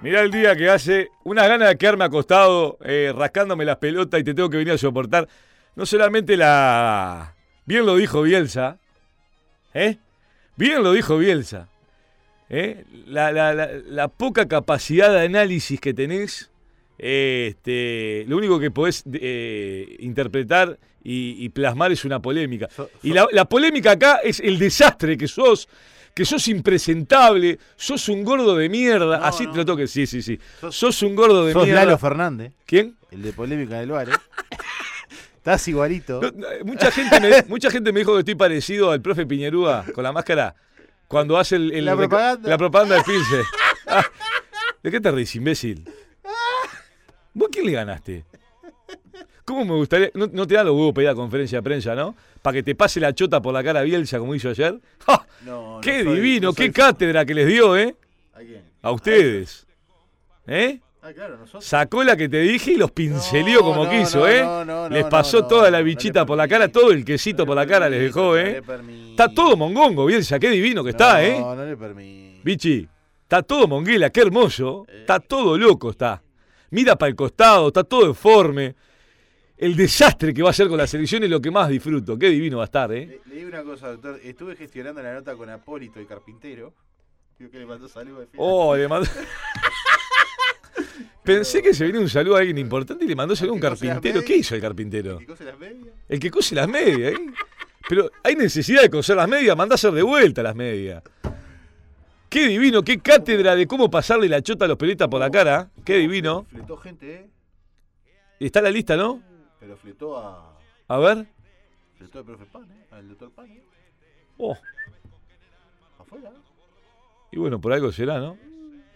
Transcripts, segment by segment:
Mirá el día que hace una gana de quedarme acostado, eh, rascándome las pelotas y te tengo que venir a soportar. No solamente la. Bien lo dijo Bielsa. ¿Eh? Bien lo dijo Bielsa. ¿Eh? La, la- la- la poca capacidad de análisis que tenés. Este, lo único que podés eh, interpretar y, y plasmar es una polémica. Y la, la polémica acá es el desastre que sos, que sos impresentable, sos un gordo de mierda. No, Así no. te lo toque, sí, sí, sí. Sos- Sos un gordo de Sos mierda. Lalo Fernández, ¿Quién? el de Polémica del Bar, ¿eh? Estás igualito. No, no, mucha, gente me, mucha gente me dijo que estoy parecido al profe Piñerúa con la máscara cuando hace el, el- La propaganda. la propaganda del Pilce. Ah, ¿De qué te ríes, imbécil? ¿Vos quién le ganaste? ¿Cómo me gustaría? No, no te da los huevos pedir a conferencia de prensa, ¿no? Para que te pase la chota por la cara Bielsa como hizo ayer. ¡Ja! No, ¡Qué soy- divino! no ¡Qué soy- cátedra que les dio, eh! ¿A quién? A ustedes. ¿Eh? Ah, claro, nosotros. Sacó la que te dije y los pincelió No, como no, quiso, ¿eh? no, no, les pasó toda la bichita por la cara, todo el quesito por la cara les dejó, No ¿eh? Está todo mongongo, Bielsa, qué divino que está, ¿eh? No, no le permití. Bichi, está todo monguela, qué hermoso. Eh. Está todo loco, está. Mira para el costado, está todo deforme. El desastre que va a hacer con la selección es lo que más disfruto. Qué divino va a estar, ¿eh? Le, le digo una cosa, doctor. Estuve gestionando la nota con Apólito, el carpintero. Digo que le mandó saludos de fiesta. Oh, le mandó. Pensé que se venía un saludo a alguien importante y le mandó saludo a un ¿El que carpintero. ¿Qué hizo el carpintero? ¿Y cose las medias? El que cose las medias, ¿eh? Pero hay necesidad de coser las medias, mandá a hacer de vuelta las medias. Qué divino, qué cátedra de cómo pasarle la chota a los pelitas por la cara. Qué divino. Fletó gente, ¿eh? Está la lista, ¿no? Pero fletó a. A ver. Fletó al profe Pan, ¿eh? Al doctor Pan, ¿eh? Oh, Afuera, y bueno, por algo será, ¿no?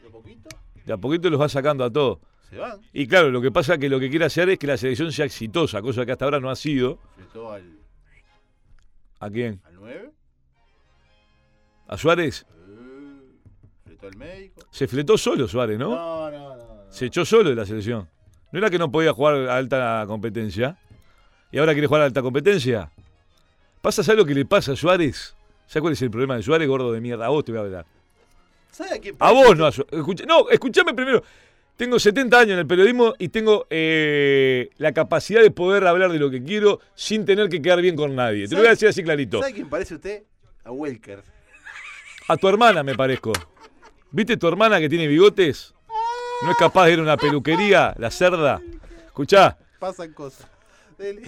De a poquito De a poquito los va sacando a todos. se van. Y claro, lo que pasa es que lo que quiere hacer es que la selección sea exitosa, cosa que hasta ahora no ha sido. Fletó al, ¿A quién? al 9. ¿A Suárez? Fletó al médico. Se fletó solo Suárez, ¿no? No, no, no. no. Se echó solo de la selección. ¿No era que no podía jugar a alta competencia? ¿Y ahora quiere jugar a alta competencia? ¿Pasa ¿sabes lo que le pasa a Suárez? ¿Sabes cuál es el problema de Suárez, gordo de mierda? A vos te voy a hablar. ¿Sabe a quién A vos no a Suárez. Escucha- no, escúchame primero. Tengo 70 años en el periodismo y tengo eh, la capacidad de poder hablar de lo que quiero sin tener que quedar bien con nadie. Te lo voy a decir así clarito. ¿Sabe a quién parece usted? A Welker. A tu hermana me parezco. ¿Viste tu hermana que tiene bigotes? ¿No es capaz de ir a una peluquería, la cerda? Escuchá, Pasan cosas. Dele.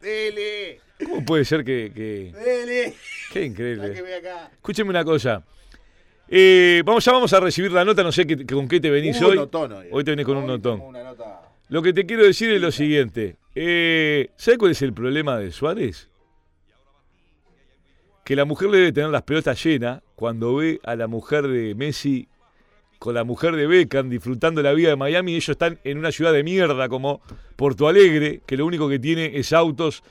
Dele. ¿cómo puede ser que... que- Dele. Qué increíble. Acá. Escúcheme una cosa. Eh, vamos, ya vamos a recibir la nota, no sé qué- con qué te venís Un hoy. notón hoy. Hoy te venís con un notón. nota. Lo que te quiero decir es lo siguiente. Eh, ¿Sabes cuál es el problema de Suárez? Que la mujer le debe tener las pelotas llenas cuando ve a la mujer de Messi con la mujer de Beckham disfrutando la vida de Miami. Ellos están en una ciudad de mierda como Porto Alegre, que lo único que tiene es autos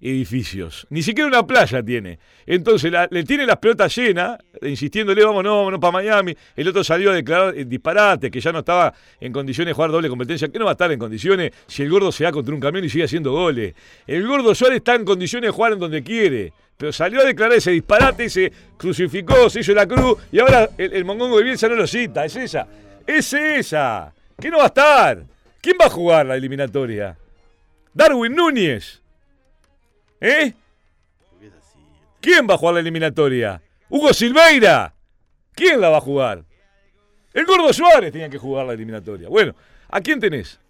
edificios. Ni siquiera una playa tiene. Entonces le tiene las pelotas llenas, insistiéndole, vamos, no, vámonos para Miami. El otro salió a declarar eh, disparate, que ya no estaba en condiciones de jugar doble competencia. ¿Qué no va a estar en condiciones si el gordo se da contra un camión y sigue haciendo goles? El gordo Suárez está en condiciones de jugar en donde quiere. Pero salió a declarar ese disparate, se crucificó, se hizo la cruz y ahora el, el mongongo de Bielsa no lo cita. Es esa. Es esa. ¿Qué no va a estar? ¿Quién va a jugar la eliminatoria? Darwin Núñez. ¿Eh? ¿Quién va a jugar la eliminatoria? ¿Hugo Silveira? ¿Quién la va a jugar? El Gordo Suárez tenía que jugar la eliminatoria. Bueno, ¿a quién tenés?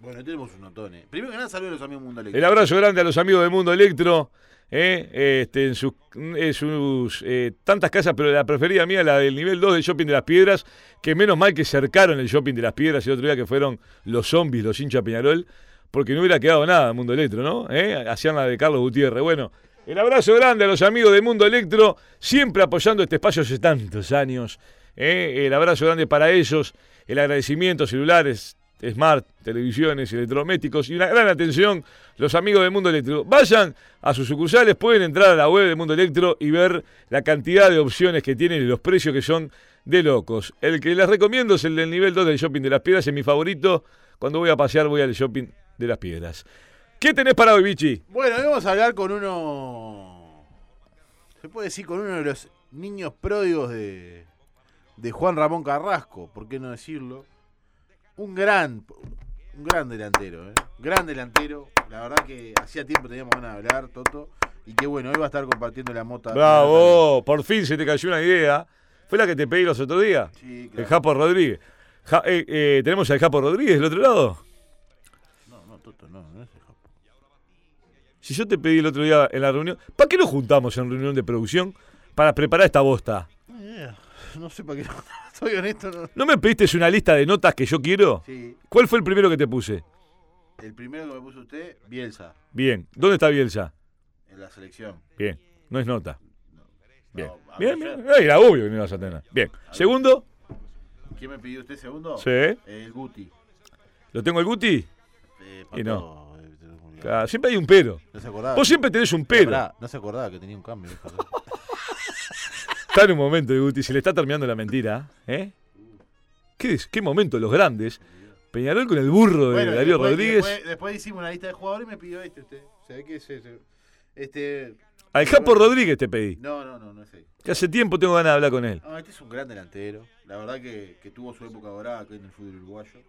Bueno, tenemos un notón. eh. Primero que nada, saludos a los amigos Mundo Eléctrico. El abrazo grande a los amigos de Mundo Electro. ¿eh? Este, en sus, en sus, eh, tantas casas, pero la preferida mía, la del nivel 2 del Shopping de las Piedras, que menos mal que cercaron el Shopping de las Piedras el otro día que fueron los zombies, los hinchas Peñarol, porque no hubiera quedado nada en Mundo Electro, ¿no? ¿Eh? Hacían la de Carlos Gutiérrez. Bueno, el abrazo grande a los amigos de Mundo Electro, siempre apoyando este espacio hace tantos años. ¿eh? El abrazo grande para ellos, el agradecimiento, celulares, smart, televisiones, electrodomésticos y una gran atención los amigos de Mundo Electro. Vayan a sus sucursales, pueden entrar a la web de Mundo Electro y ver la cantidad de opciones que tienen y los precios que son de locos. El que les recomiendo es el del nivel 2 del Shopping de las Piedras, es mi favorito. Cuando voy a pasear voy al Shopping de las Piedras. ¿Qué tenés para hoy, Bichi? Bueno, hoy vamos a hablar con uno. Se puede decir con uno de los niños pródigos de, de Juan Ramón Carrasco, ¿por qué no decirlo? Un gran, un gran delantero, ¿eh? Gran delantero. La verdad que hacía tiempo teníamos ganas de hablar, Toto. Y qué bueno, hoy va a estar compartiendo la mota. Bravo, por fin se te cayó una idea. Fue la que te pedí los otros días. Sí, El claro. Japo Rodríguez. Ja- eh, eh, ¿Tenemos al Japo Rodríguez del otro lado? No, no, Toto, no, no es el Japo. Si yo te pedí el otro día en la reunión, ¿para qué nos juntamos en reunión de producción para preparar esta bosta? Eh, No sé para qué. Soy honesto, no. ¿No me pediste una lista de notas que yo quiero? Sí, ¿Cuál fue el primero que te puse? el primero que me puso usted, Bielsa, Bien. ¿Dónde está Bielsa? en la selección. Bien. No es nota. Bien. No, Bien, bien. Eh, Era obvio que no ibas a tener. Bien. Segundo. ¿Quién me pidió usted segundo? Sí. El Guti. ¿Lo tengo el Guti? Eh, Y no. Pato, eh, te lo juro. Claro, siempre hay un pero. No se acordaba. Vos siempre tenés un pero. Pará, no se acordaba que tenía un cambio. hijo Está en un momento de Guti, se le está terminando la mentira. ¿Eh? ¿Qué, es? ¿Qué momento? Los grandes. Peñarol con el burro de Bueno, Darío después, Rodríguez. Después, después hicimos una lista de jugadores y me pidió este usted. Se ve que es ese. Este. Al Japo Rodríguez te pedí. No, no, no, no es él. Que hace tiempo tengo ganas de hablar con él. No, este es un gran delantero. La verdad que, que tuvo su época dorada acá en el fútbol uruguayo.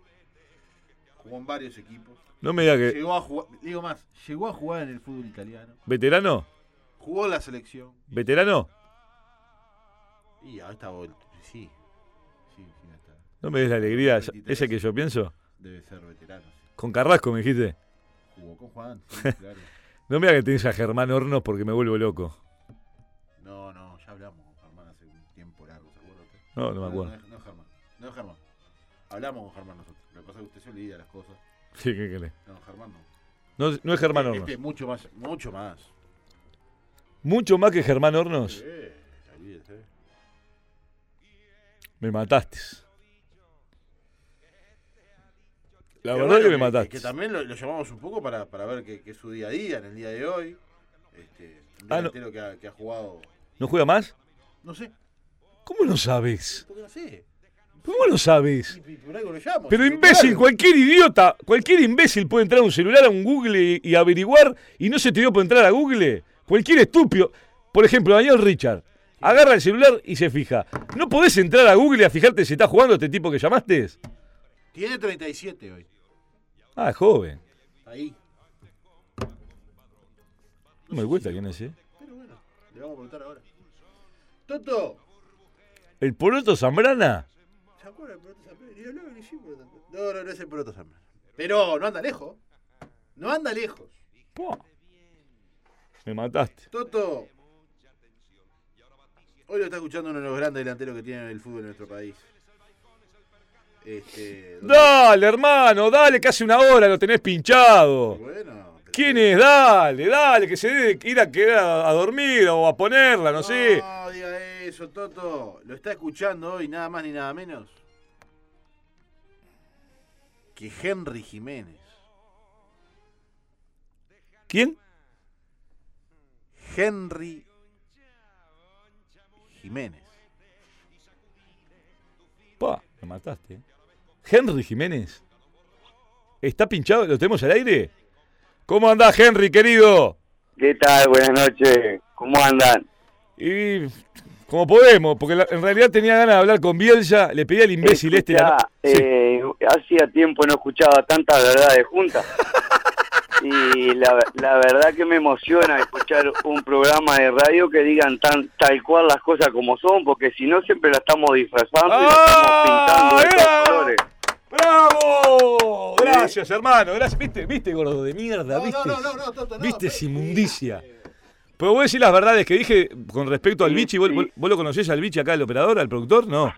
Jugó en varios equipos. No me diga que. Llegó a jugar, digo más, llegó a jugar en el fútbol italiano. ¿Veterano? Jugó en la selección. ¿Veterano? Y ahí está, sí. Sí, sí, está. No me des la alegría. 23. ¿Ese que yo pienso? Debe ser veterano. sí. Con Carrasco me dijiste. Jugó con Juan, sí, claro. No me diga que tenés a Germán Hornos porque me vuelvo loco. No, no, ya hablamos con Germán hace un tiempo largo, ¿se acuerda usted? No, no me acuerdo. No, no es Germán. No es Germán. Hablamos con Germán nosotros. Que pasa es que usted se olvida las cosas. ¿Qué, qué querés? No, Germán no. No, no es Germán Este Hornos. es mucho más, mucho más. Mucho más que Germán Hornos. Sí, olvídese. Me mataste. La Pero verdad bueno, que me mataste. Que también lo, lo llamamos un poco para, para ver qué es su día a día en el día de hoy. Este, un Ah, no. delantero que, ha, que ha jugado. ¿No juega más? No sé, ¿Cómo lo sabes? ¿por qué no sé? ¿Cómo lo sabes? Pero imbécil, cualquier idiota, cualquier imbécil puede entrar a un celular, a un Google y, y averiguar y no se te dio por entrar a Google. Cualquier estúpido. Por ejemplo, Daniel Richard. Agarra el celular y se fija. ¿No podés entrar a Google a fijarte si está jugando este tipo que llamaste? Tiene 37 hoy. Ah, es joven. Ahí. No me cuesta quién es, ¿eh? Pero bueno, le vamos a preguntar ahora. Toto. ¿El Poroto Zambrana? No, no, no es el Poroto Zambrano. Pero no anda lejos. No anda lejos. Pua. Me mataste. Toto. Hoy lo está escuchando uno de los grandes delanteros que tiene el fútbol en nuestro país. Este. Dale, hermano, dale, casi una hora lo tenés pinchado. Bueno. pero- ¿Quién es? Dale, dale, que se debe ir a quedar a, dormir o a ponerla, no sé. No diga eso, Toto. Lo está escuchando hoy nada más ni nada menos que Henry Jiménez. ¿Quién? Henry Jiménez. Pa, me mataste. ¿eh? Henry Jiménez. ¿Está pinchado? ¿Lo tenemos al aire? ¿Cómo andás, Henry, querido? ¿Qué tal? Buenas noches. ¿Cómo andan? Y como podemos, porque la- en realidad tenía ganas de hablar con Bielsa, le pedí al imbécil este... la Sí. eh, hacía tiempo no escuchaba tantas verdades juntas. Y la, la verdad que me emociona escuchar un programa de radio que digan tan tal cual las cosas como son, porque si no siempre la estamos disfrazando y la ¡Ah! estamos pintando de colores. ¡Bravo! Gracias, hermano. Gracias. ¿Viste, viste, gordo de mierda? No, ¿Viste? no, no, no, no, Toto, no. ¿Viste esa inmundicia? Pero voy a decir las verdades que dije con respecto al Sí, bichi. ¿Vos, sí. vos- vos lo conocés al bichi acá, el operador, al productor? No.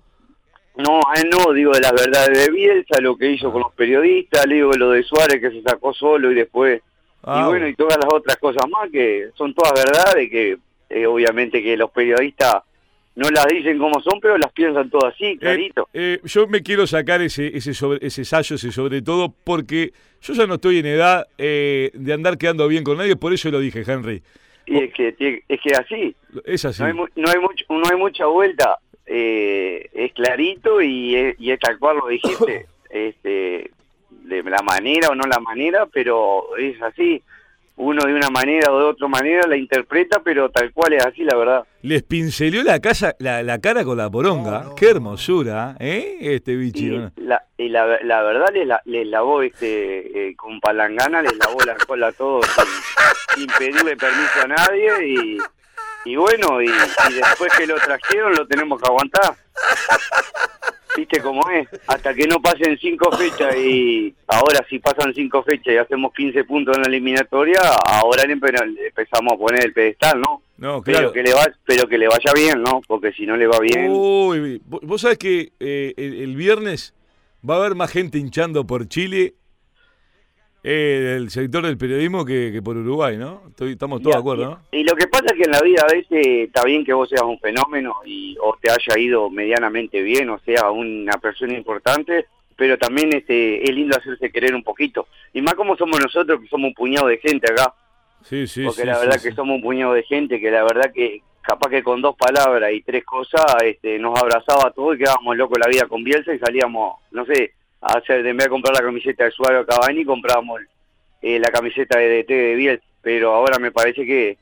No, a él no, digo de las verdades de Bielsa, lo que hizo con los periodistas, le digo lo de Suárez que se sacó solo y después Ah, y bueno, y todas las otras cosas más que son todas verdades, que eh, obviamente que los periodistas no las dicen como son, pero las piensan todas así, clarito. Eh, yo me quiero sacar ese ese sobre, ese sallo, ese sobre todo, porque yo ya no estoy en edad eh, de andar quedando bien con nadie, por eso lo dije, Henry. Y es que es que así, Es así. no, hay, no, hay mucho, no hay mucha vuelta, eh, es clarito y es, y es tal cual lo dijiste, este, de la manera o no la manera, pero es así. Uno de una manera o de otra manera la interpreta, pero tal cual es así, la verdad. Les pinceleó la, casa, la, la cara con la poronga. No, no, Qué hermosura, ¿eh? Este bicho. Y ¿no? la, y la, la verdad les, la- les lavó este eh, con palangana, les lavó la cola a todos sin, sin pedirle permiso a nadie y, y bueno, y, y después que lo trajeron lo tenemos que aguantar. ¿Viste cómo es? Hasta que no pasen cinco fechas y ahora si pasan cinco fechas y hacemos 15 puntos en la eliminatoria, ahora le, empezamos a poner el pedestal, ¿no? No, claro. Pero que le va, pero que le vaya bien, ¿no? Porque si no le va bien, Uy, vos vos sabés que eh, el, el viernes va a haber más gente hinchando por Chile eh, del sector del periodismo que, que por Uruguay, ¿no? Estoy- estamos todos de acuerdo, ¿no? Y, y lo que pasa es que en la vida a veces está bien que vos seas un fenómeno y o te haya ido medianamente bien, o sea, una persona importante, pero también este es lindo hacerse querer un poquito. Y más como somos nosotros, que somos un puñado de gente acá, Sí, sí, porque sí, la verdad sí. que somos un puñado de gente que la verdad que capaz que con dos palabras y tres cosas este, nos abrazaba a todos y quedábamos locos la vida con Bielsa y salíamos, no sé, hacer, en vez de comprar la camiseta de Suárez o Cavani, comprábamos eh, la camiseta de DT de Bielsa, pero ahora me parece que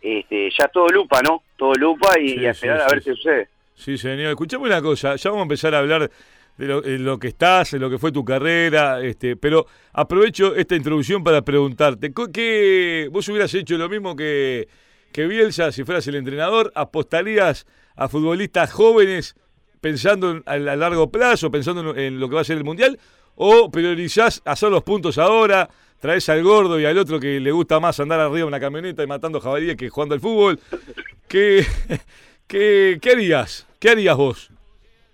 este, ya todo lupa, ¿no? Todo lupa y, Sí, y a esperar sí, a ver sí, qué sucede. Sí, señor. Escuchame una cosa, ya vamos a empezar a hablar de lo, de lo que estás, de lo que fue tu carrera, este, pero aprovecho esta introducción para preguntarte, ¿qué, vos hubieras hecho lo mismo que, que Bielsa si fueras el entrenador? ¿Apostarías a futbolistas jóvenes pensando en- a, largo plazo, pensando en, en lo que va a ser el Mundial? ¿O priorizás hacer los puntos ahora, traes al gordo y al otro que le gusta más andar arriba en una camioneta y matando jabalíes que jugando al fútbol? ¿Qué, qué, qué harías? ¿Qué harías vos?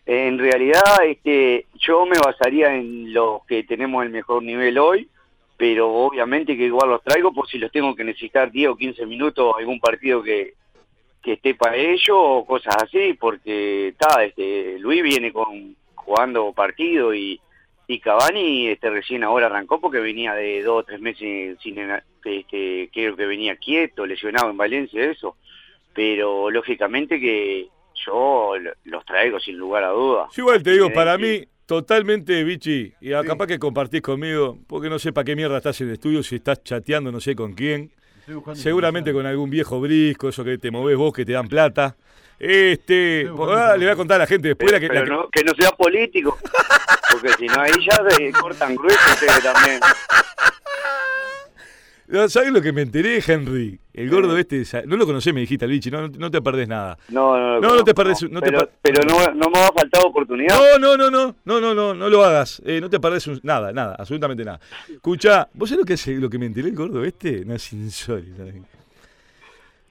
En realidad, este, yo me basaría en los que tenemos el mejor nivel hoy, pero obviamente que igual los traigo por si los tengo que necesitar 10 o 15 minutos, algún partido que, que esté para ello o cosas así, porque está, este, Luis viene con jugando partido y, y Cavani este, recién ahora arrancó porque venía de dos o tres meses sin, este, creo que venía quieto, lesionado en Valencia, eso, pero lógicamente que yo lo- los traigo sin lugar a dudas. Yo igual te digo, para mí, totalmente, Vichy, y a- Sí. capaz que compartís conmigo, porque no sé para qué mierda estás en el estudio, si estás chateando no sé con quién, seguramente con algún viejo brisco, eso que te movés vos, que te dan plata. Este, pues, ah, le voy a contar a la gente después Pero, la que, pero la que- no, que no sea político, porque si no ahí ya se cortan grueso ustedes también. ¿Sabes lo que me enteré, Henry? El gordo este, no lo conocés, me dijiste al Vichy, no, no, te perdés nada. No, no, No, no te perdés, no te pero, per- pero no, no me va a faltar oportunidad. No, no, no, no, no, no, no, no lo hagas. Eh, no te perdés nada, nada, absolutamente nada. Escucha, ¿vos sabés lo que, hace, lo que me enteré el gordo este? No es insólito.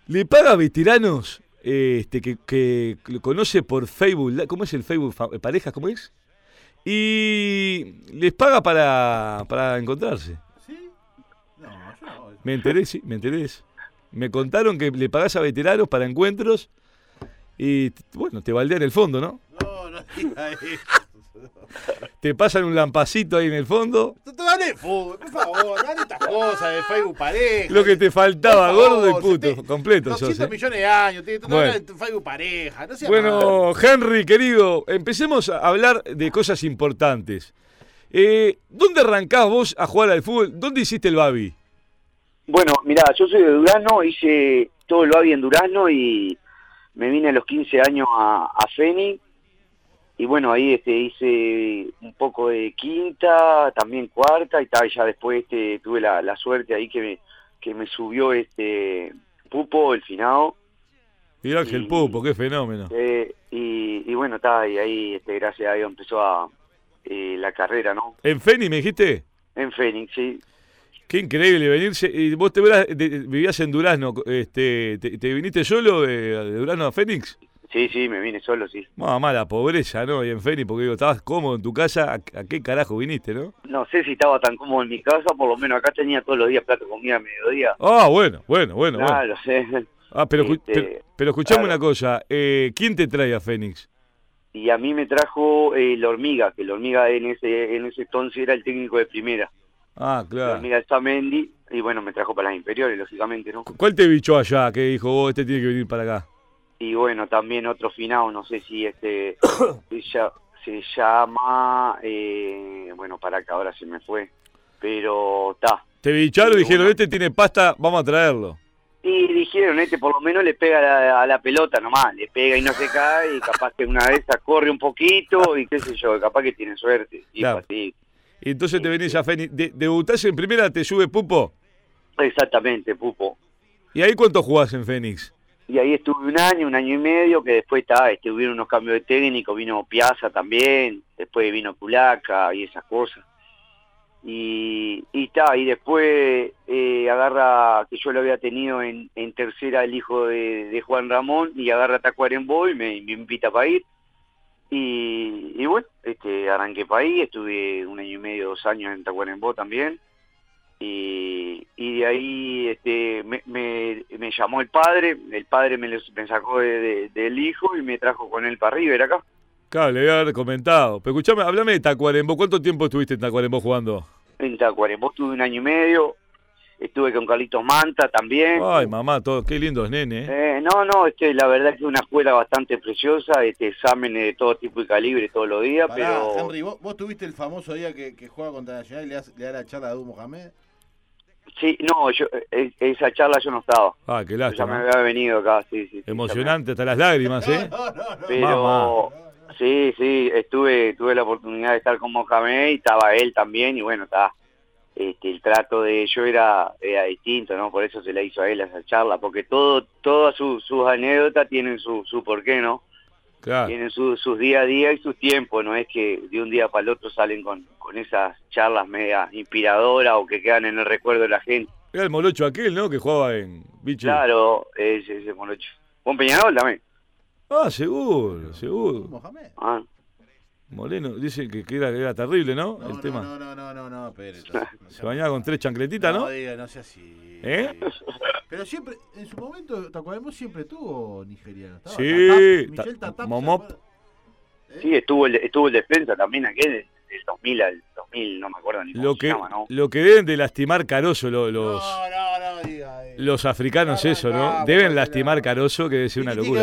Le paga a veteranos eh, este, que, que lo conoce por Facebook. ¿Cómo es el Facebook? Fa- ¿Parejas? ¿Cómo es? Y les paga para, para encontrarse. No, no. Me enteré, sí, me enteré eso. Me contaron que le pagás a veteranos para encuentros y, bueno, te baldean el fondo, ¿no? No, no diga eso. Te pasan un lampacito ahí en el fondo. Tú- tú Dale fútbol, por favor, dale estas cosas de Facebook pareja. Lo que te faltaba, gordo y puto, te- completo 200 sos, ¿eh? millones de años, tiene Bueno. bueno. tu Facebook pareja, no Bueno, Henry, querido, empecemos a hablar de cosas importantes. Eh, ¿Dónde arrancás vos a jugar al fútbol? ¿Dónde hiciste el Babi? Bueno, mirá, yo soy de Durazno, hice todo el Babi en Durazno y me vine a los 15 años a, a Feni. Y bueno, ahí este, hice un poco de quinta, también cuarta, y tal, ya después este, tuve la, la suerte ahí que me, que me subió este Pupo, el finado. Miguel Ángel Y- Pupo, qué fenómeno. eh, y, y bueno, está, y ahí este, gracias a Dios empezó a, eh, la carrera, ¿no? ¿En Feni me dijiste? En Fénix, sí. Qué increíble venirse. Y vos te verás- vivías en Durazno. Este, te, te viniste solo de, de Durazno a Fénix? Sí, sí, me vine solo, sí. Mamá, la pobreza, ¿no? Y en Fénix, porque digo, estabas cómodo en tu casa. ¿A, a qué carajo viniste, no? No sé si estaba tan cómodo en mi casa, por lo menos acá tenía todos los días plato de comida a mediodía. Ah, bueno, bueno, bueno. bueno. claro, sí. Ah, pero, Este, pero, pero escuchame claro. una cosa. Eh, ¿Quién te trae a Fénix? Y a mí me trajo eh, la hormiga, que la hormiga en ese en ese entonces era el técnico de primera. Ah, La claro. hormiga de Samendi, y bueno, me trajo para las inferiores, lógicamente, ¿no? ¿Cuál te bichó allá que dijo, vos, este tiene que venir para acá? Y bueno, también otro finado, no sé si este se, lla- se llama, eh, bueno, para que ahora se me fue, pero está, Te bicharon y dijeron, este tiene pasta, vamos a traerlo. Y dijeron, este por lo menos le pega a la, a la pelota nomás, le pega y no se cae, y capaz que una vez corre un poquito, y qué sé yo, capaz que tiene suerte. Y Claro. así. Y entonces te venís a Fénix. De- ¿Debutás en primera, te sube Pupo? Exactamente, Pupo. ¿Y ahí cuánto jugás en Fénix? Y ahí estuve un año, un año y medio, que después está, este, hubieron unos cambios de técnico, vino Piazza también, después vino Culaca y esas cosas. Y, y está, y después eh, agarra, que yo lo había tenido en, en tercera el hijo de, de Juan Ramón, y agarra Tacuarembó y me, me invita para ir. Y, y bueno, este, arranqué para ahí, estuve un año y medio, dos años en Tacuarembó también. Y, y de ahí este, me, me, me llamó el padre, el padre me, los- me sacó de- de- del hijo y me trajo con él para River acá. Claro, le voy a haber comentado. Pero escuchame, hablame de Tacuarembó. ¿Cuánto tiempo estuviste en Tacuarembó jugando? En Tacuarembó estuve un año y medio, estuve con Carlitos Manta también. Ay, mamá, todo, qué lindos nene. ¿eh? Eh, no, no, este, la verdad que es una escuela bastante preciosa, este, exámenes de todo tipo y calibre todos los días, Pará, pero Henry, ¿vos, vos tuviste el famoso día que, que juega contra Nacional y le, das- le da la charla a Du Mohamed? sí, no, yo, eh, esa charla yo no estaba, Ah, qué ya me lástima. había venido acá, sí, sí. sí, Emocionante hasta las lágrimas, ¿eh? No, no, no. Pero sí, sí, estuve tuve la oportunidad de estar con Mohamed y estaba él también y bueno, está este el trato de ellos era, era distinto, ¿no? Por eso se le hizo a él esa charla, porque todo todas sus sus anécdotas tienen su su porqué, ¿no? Claro. Tienen su- sus día a día y sus tiempos, no es que de un día para el otro salen con con esas charlas media inspiradoras o que quedan en el recuerdo de la gente. Era el molocho aquel, ¿no? Que jugaba en Biche. Claro, ese ese morocho. Con Peñarol también. Ah, seguro, seguro. Mohamed. Ah, Moreno, dice que, que era, era terrible, ¿no? No, el no, tema. no, no, no, no, no, no Se bañaba con tres chancletitas, no, ¿no? diga, no sea así. ¿Eh? Pero siempre, en su momento, Tacuarembó siempre tuvo nigeriano. Estaba Sí, Tatap, Michel Tatap, ¿se Momop. acuerda? Sí, estuvo el, estuvo el defensa también aquel del, del 2000 al 2000, no me acuerdo ni cómo Lo se que, llama, ¿no? lo que deben de lastimar Caroso lo- los, No, no, no, diga. eh. los africanos, eso, ¿no? Deben lastimar. Caroso, que debe ser ¿Y una locura.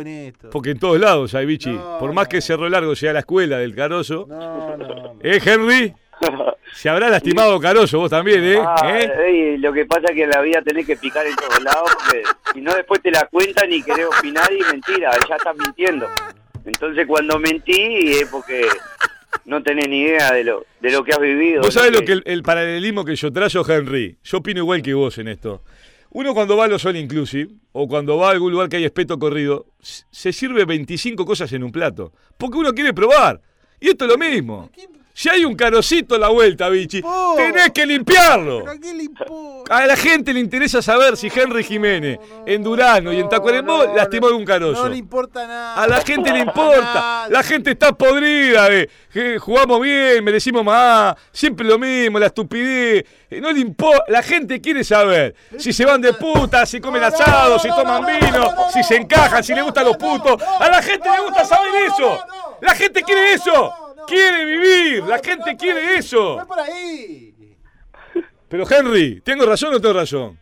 En esto? Porque en todos lados hay bichi. No, Por más no. que Cerro Largo sea la escuela del Caroso. No, no, no. ¿Eh, Henry? Se habrá lastimado Caroso vos también, ¿eh? Ah, ¿Eh? ey, lo que pasa es que en la vida tenés que picar en todos lados, porque si no después te la cuentan y querés opinar y mentira, ya estás mintiendo. Entonces cuando mentí es porque no tenés ni idea de lo, de lo que has vivido. Vos sabés lo que el, el paralelismo que yo trazo, Henry. Yo opino igual que vos en esto. Uno cuando va a los All Inclusive, o cuando va a algún lugar que hay espeto corrido, se sirve 25 cosas en un plato. Porque uno quiere probar. Y esto es lo mismo. Si hay un carocito en la vuelta, bichi, Oh. tenés que limpiarlo. ¿Pero a qué? A la gente le interesa saber si Henry Jiménez en Durano y en Tacuarembó No, no, lastimó algún carozo. No le importa nada. A la gente le importa. La gente está podrida de que jugamos bien, merecimos más. Siempre lo mismo, la estupidez. Eh, No le importa. La gente quiere saber si se van de puta, si comen No, no, asado, no, si no, toman no, no, vino, no, no, si no, se encajan, no, si le no, gustan no, los putos. no, A la gente no, le gusta no, saber no, eso. no, no. La gente quiere No, eso. Quiere vivir. La gente quiere eso. Por ahí. Pero Henry, ¿tengo razón o tengo razón?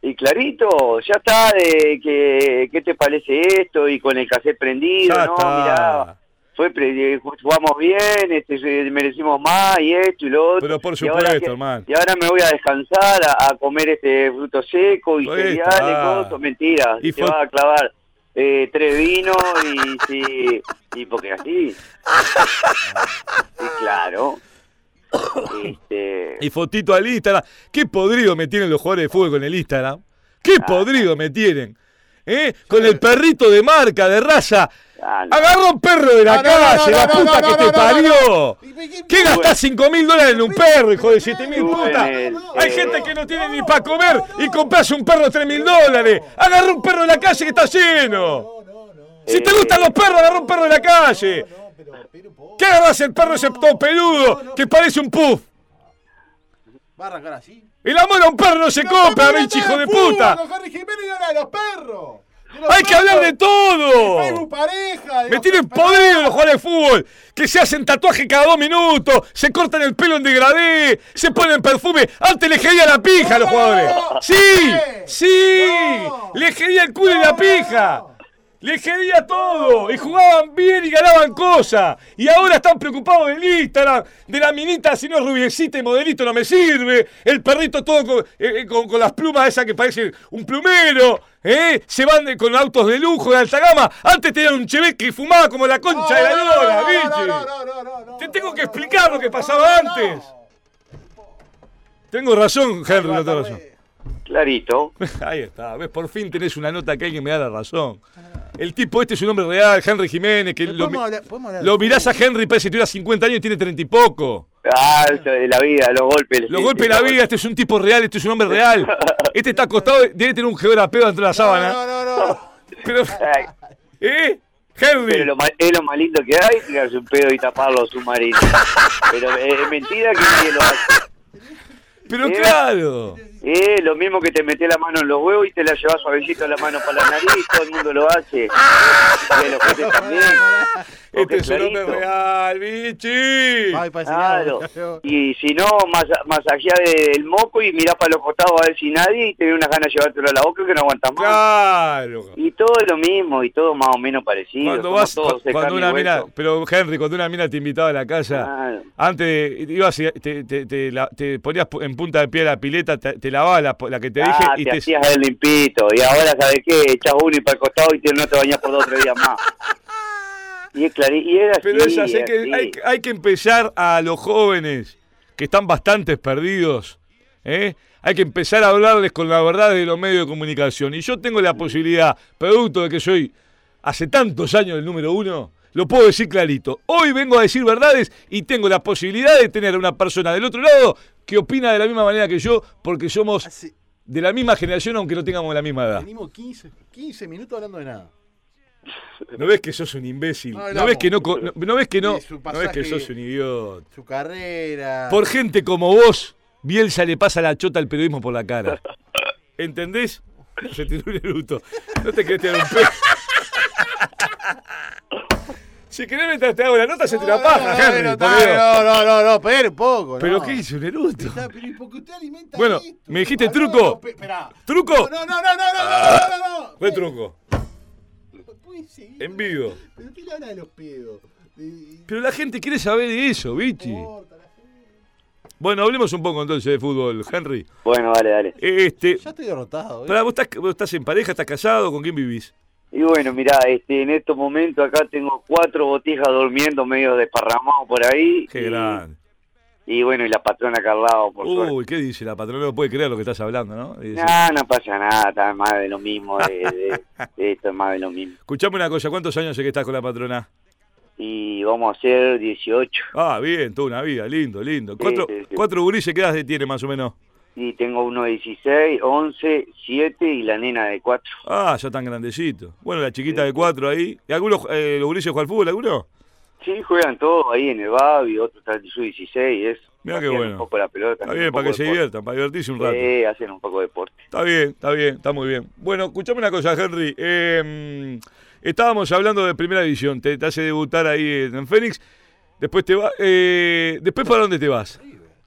Y clarito, ya está de que, ¿qué te parece esto? Y con el cassette prendido, Ya ¿no? está. Mirá, fue pre- jugamos bien, este, eh, merecimos más y esto y lo otro. Pero por Y ahora supuesto, que- hermano. Y ahora me voy a descansar, a, a comer este fruto seco y Ahí cereales, está. cosas, mentira. Y te fue- va a clavar eh, tres vinos y sí, y porque así. Sí, claro. Este, Y fotito al Instagram. Qué podrido me tienen los jugadores de fútbol con el Instagram. Qué podrido me tienen. ¿Eh? Con el perrito de marca, de raza. Ah, no. Agarra un perro de la No, calle, no, la no, puta no, que no, te no, parió. ¿Y qué- ¿Qué gastás 5 mil dólares en un perro, hijo de 7 mil el- Hay eh, gente que no tiene ni para comer y compras un perro de 3 mil dólares. Agarra un perro de la calle que está lleno. No, no, no. Si te gustan los perros, agarra un perro de la calle. ¿Qué agarras el perro ese todo peludo que parece un puff? Va a arrancar así. El amor a un perro no se compra, bicho, hijo de puta. Jiménez y los perros. Hay que hablar de todo. Facebook pareja. Me tienen podrido los jugadores de fútbol. Que se hacen tatuaje cada dos minutos, se cortan el pelo en degradé, se ponen perfume. Antes le quería la pija a los jugadores. Sí, no. sí. Le quería el culo y la pija. No. Le quería todo y jugaban bien y ganaban cosas. Y ahora están preocupados del Instagram, de la minita, si no es rubiecita y modelito no me sirve. El perrito todo con, eh, eh, con- con las plumas esas que parecen un plumero. ¿eh? Se van de- con autos de lujo de alta gama. Antes tenían un Chevette que fumaba como la concha de la lora, no, biche. no, no, no, no, no, Te tengo que explicar lo que pasaba antes. Tengo razón, Henry, no tengo razón. Clarito. Ahí está, ves, por fin tenés una nota que alguien me da la razón. El tipo este es un hombre real, Henry Jiménez, que Pero lo, hablar- lo mirás a. Henry, parece que tuviera 50 años y tiene 30 y poco. Ah, eso de la vida, los golpes. Los golpes de la vida, este es un tipo real, este es un hombre real. Este está acostado, debe tener un geograpeo dentro de la sábana. No, no, no, no. Pero, ¿eh? Pero Henry. lo, ma- es lo más lindo que hay, tirarse un pedo y tapar los submarinos. Pero es, es mentira que nadie lo hace. Pero Eh. claro. Es lo mismo que te metes la mano en los huevos y te la llevas suavecito la mano para la nariz, todo el mundo lo hace. Y también. Este es un hombre real, bichi. Ay, Claro. Y si no, masa, masajea el moco y mirá para los costados a ver si nadie y te viene unas ganas de llevártelo a la boca que no aguantas más. Claro. Y todo es lo mismo y todo más o menos parecido. Cuando somos vas, todos cuando una mina, pero Henry, cuando una mina te invitaba a la casa, Claro. antes ibas y te, te, te, la- te ponías en punta de pie la pileta, te, te lavabas la, la que te dije ah, y te, te, hacías el limpito. Y ahora, ¿sabes qué? Echas uno y para el costado y no te bañas por dos o tres días más. Y, es y era Pero así, que hay, hay que empezar a los jóvenes que están bastante perdidos. ¿eh? Hay que empezar a hablarles con la verdad de los medios de comunicación. Y yo tengo la posibilidad, producto de que soy hace tantos años el número uno, lo puedo decir clarito. Hoy vengo a decir verdades y tengo la posibilidad de tener a una persona del otro lado que opina de la misma manera que yo, porque somos Hace- de la misma generación, aunque no tengamos la misma edad. Venimos 15, 15 minutos hablando de nada. ¿No ves que sos un imbécil? No ¿No, hablamos. ves que no, no, no ves que no, no ves que sos un idiota? Su carrera. Por gente como vos, Bielsa le pasa la chota al periodismo por la cara. ¿Entendés? Se tiró un eruto. No te querés tirar un pedo. Si querés mientras te hago la nota, se te la paja, Henry. No, no, no, no, espera un poco. ¿Pero qué hizo un eruto? Pero porque usted alimenta Bueno, me dijiste truco. ¿Truco? No, no, no, no, no, no, no. no. Fue truco. En vivo. Pero qué le habla de los pedos. Pero la gente quiere saber de eso, bichi. Bueno, hablemos un poco entonces de fútbol, Henry. Bueno, dale, dale. Este, ya estoy derrotado. ¿eh? Para, ¿vos, estás, ¿vos, estás, en pareja? ¿Estás casado? ¿Con quién vivís? Y bueno, mirá, este, en estos momentos acá tengo cuatro botijas durmiendo medio desparramados por ahí. Qué y, grande. Y bueno, y la patrona acá al lado, por suerte. Uy, ¿qué dice la patrona? No puede creer lo que estás hablando, ¿no? Dice, No, no pasa nada, está más de lo mismo, de, de- de esto es más de lo mismo. Escuchame una cosa, ¿cuántos años sé que estás con la patrona? Y vamos a hacer 18. Ah, bien, toda una vida, lindo, lindo. Sí, ¿Cuatro, sí, sí. cuatro gurises qué edad tiene más o menos? Y tengo uno de 16, 11, 7 y la nena de 4. Ah, ya tan grandecito. Bueno, la chiquita de cuatro ahí. ¿Y algunos, eh, los gurises juegan al fútbol, alguno? Sí, juegan todos ahí en el Babi, otros están en su 16, eso. Mirá qué bueno. un poco la pelota. Está bien, para que se diviertan, para divertirse un rato. Sí, hacen un poco de deporte. Está bien, está bien, está muy bien. Bueno, escuchame una cosa, Henry. Eh, estábamos hablando de primera división. Te, te hace debutar ahí en, en Fénix. Después te va. eh, después para dónde te vas?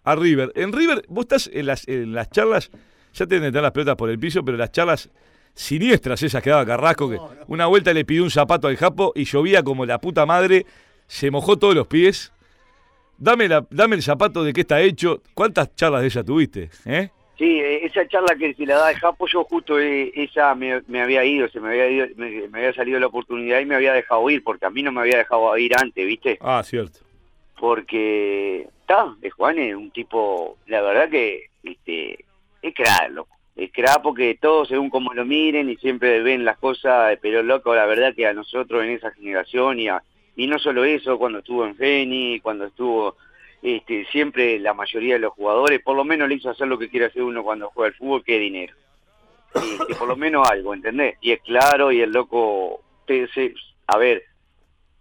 A River. En River, vos estás en las, en las charlas, ya te deben tener las pelotas por el piso, pero las charlas siniestras esas que daba Carrasco, que una vuelta le pidió un zapato al Japo y llovía como la puta madre, se mojó todos los pies. Dame, la, dame el zapato de qué está hecho. ¿Cuántas charlas de ella tuviste? ¿Eh? Sí, eh, esa charla que se la da el Japo, yo justo eh, esa me, me había ido, se me había ido, me, me había salido la oportunidad y me había dejado ir, porque a mí no me había dejado ir antes, ¿viste? Ah, cierto. Porque está, es Juan es un tipo, la verdad que este, es crack, loco. Es crack porque todos según como lo miren y siempre ven las cosas, pero loco, la verdad que a nosotros en esa generación y, a- y no solo eso, cuando estuvo en Feni, cuando estuvo, este, siempre la mayoría de los jugadores, por lo menos le hizo hacer lo que quiere hacer uno cuando juega al fútbol, que es dinero. Y, y por lo menos algo, ¿entendés? Y es claro y el loco, te- a ver,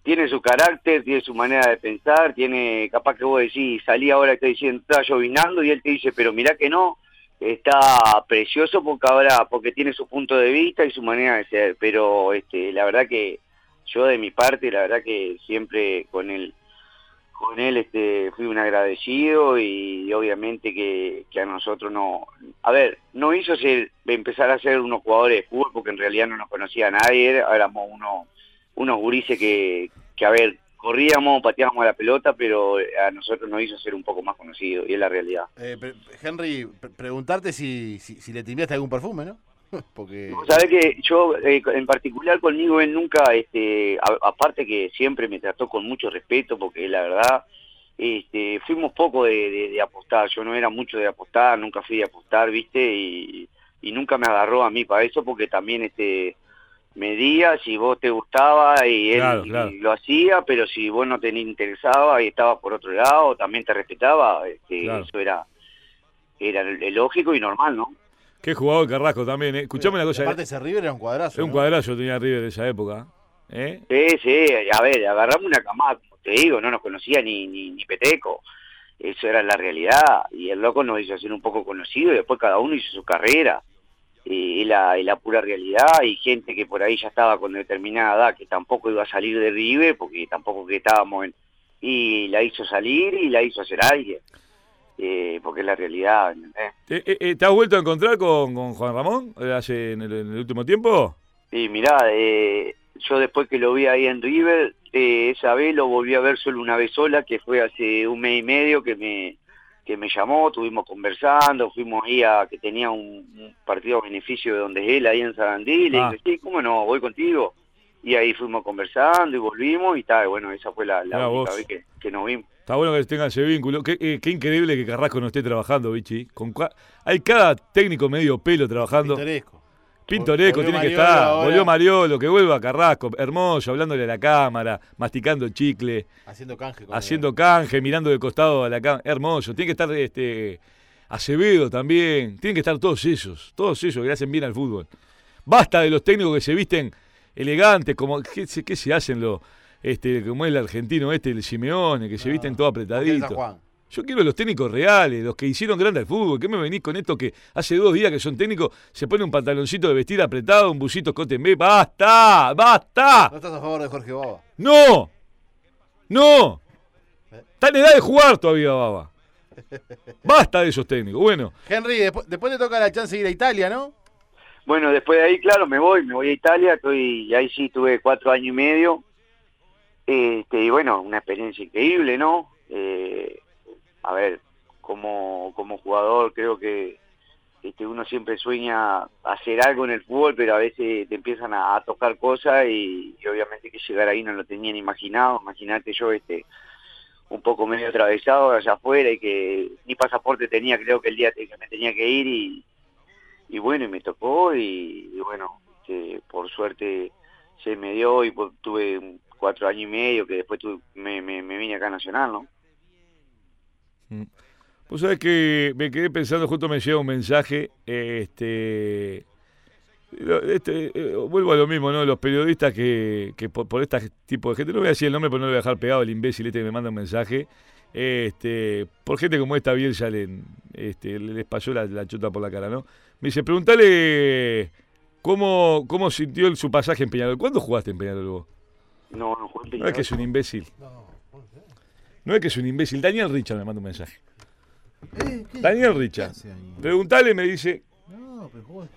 tiene su carácter, tiene su manera de pensar, tiene, capaz que vos decís, salí ahora está diciendo, está llovinando, y él te dice, pero mirá que no, está precioso porque ahora, porque tiene su punto de vista y su manera de ser, pero este, la verdad que yo de mi parte, la verdad que siempre con el, con él este fui un agradecido y, obviamente que, que, a nosotros no a ver no hizo ser, empezar a ser unos jugadores de fútbol porque en realidad no nos conocía a nadie éramos unos unos gurises que, que a ver corríamos pateábamos la pelota pero a nosotros nos hizo ser un poco más conocidos y es la realidad. Eh, Henry preguntarte si, si, si le timbiaste algún perfume no Porque... Sabes que yo, eh, en particular conmigo, él nunca, este, aparte que siempre me trató con mucho respeto, porque la verdad, este, fuimos poco de, apostar, yo no era mucho de apostar, nunca fui de apostar, viste, y, nunca me agarró a mí para eso, porque también este medía si vos te gustaba y él lo hacía, pero si vos no te interesaba y estabas por otro lado, también te respetaba, este, eso era, era lógico y normal, ¿no? Qué jugador Carrasco también, ¿eh? Escuchame una cosa. Aparte ese River era un cuadrazo. Era un cuadrazo tenía River de esa época. ¿eh? Sí, sí, a ver, agarramos una camada, como te digo, no nos conocía ni, ni, ni Peteco. Eso era la realidad. Y el loco nos hizo hacer un poco conocido y después cada uno hizo su carrera. Y, la, pura realidad. Y gente que por ahí ya estaba con determinada edad que tampoco iba a salir de River porque tampoco que estábamos en. Y la hizo salir y la hizo hacer alguien. Eh, porque es la realidad. ¿Te, eh, eh, ¿Te, has vuelto a encontrar con, con Juan Ramón hace en el, último tiempo? Sí, mirá, yo después que lo vi ahí en River, esa vez lo volví a ver solo una vez sola, que fue hace un mes y medio que me que me llamó, estuvimos conversando, fuimos ahí a que tenía un, partido a beneficio de donde es él, ahí en Sarandí, le ah. dije, sí, ¿cómo no? Voy contigo. Y ahí fuimos conversando y volvimos y tal, bueno, esa fue la, única vez que, que nos vimos. Está bueno que tengan ese vínculo. Qué, eh, qué, increíble que Carrasco no esté trabajando, Vichy. Con hay cada técnico medio pelo trabajando. Pintoresco. Pintoresco tiene que estar. Volvió Mariolo, que vuelva Carrasco. Hermoso, hablándole a la cámara, masticando chicle. Haciendo canje. haciendo canje, mirando de costado a la cámara. Hermoso. Tiene que estar este Acevedo también. Tienen que estar todos esos. Todos esos que le hacen bien al fútbol. Basta de los técnicos que se visten elegantes, como ¿qué, qué se hacen los este, como es el argentino este, el Simeone, que se visten todo apretadito. Yo quiero los técnicos reales, los que hicieron grande al fútbol. ¿Qué me venís con esto que hace dos días que son técnicos, se pone un pantaloncito de vestir apretado, un busito cote en B? ¡Basta! ¡Basta! ¿No estás a favor de Jorge Baba? ¡No! ¡No! Está en edad de jugar todavía, Baba. Basta de esos técnicos. Bueno. Henry, después, después te toca la chance de ir a Italia, ¿no? Bueno, después de ahí, claro, me voy, me voy a Italia. Estoy, y ahí sí tuve cuatro años y medio este, y bueno, una experiencia increíble, ¿no? Eh, a ver, como, como jugador creo que este, uno siempre sueña hacer algo en el fútbol, pero a veces te empiezan a, tocar cosas y, obviamente que llegar ahí no lo tenían imaginado. Imagínate yo este un poco medio atravesado allá afuera y que ni pasaporte tenía, creo que el día que me tenía que ir y, bueno, y me tocó y, bueno, este, por suerte se me dio y tuve cuatro años y medio que después me, me, vine acá a Nacional, ¿no? Mm. Vos sabés que me quedé pensando, justo me llega un mensaje, este, este eh, vuelvo a lo mismo, ¿no? Los periodistas que, que por, por este tipo de gente, no voy a decir el nombre, pero no lo voy a dejar pegado el imbécil este que me manda un mensaje, este, por gente como esta Bielsa le, este, les pasó la, la, chota por la cara, ¿no? Me dice, preguntale cómo, cómo sintió su pasaje en Peñarol. ¿Cuándo jugaste en Peñarol vos? No, no No es que es un imbécil. No, es que es un imbécil. Daniel Richard me manda un mensaje. Eh, Daniel Richard. Preguntale, me dice. No, pero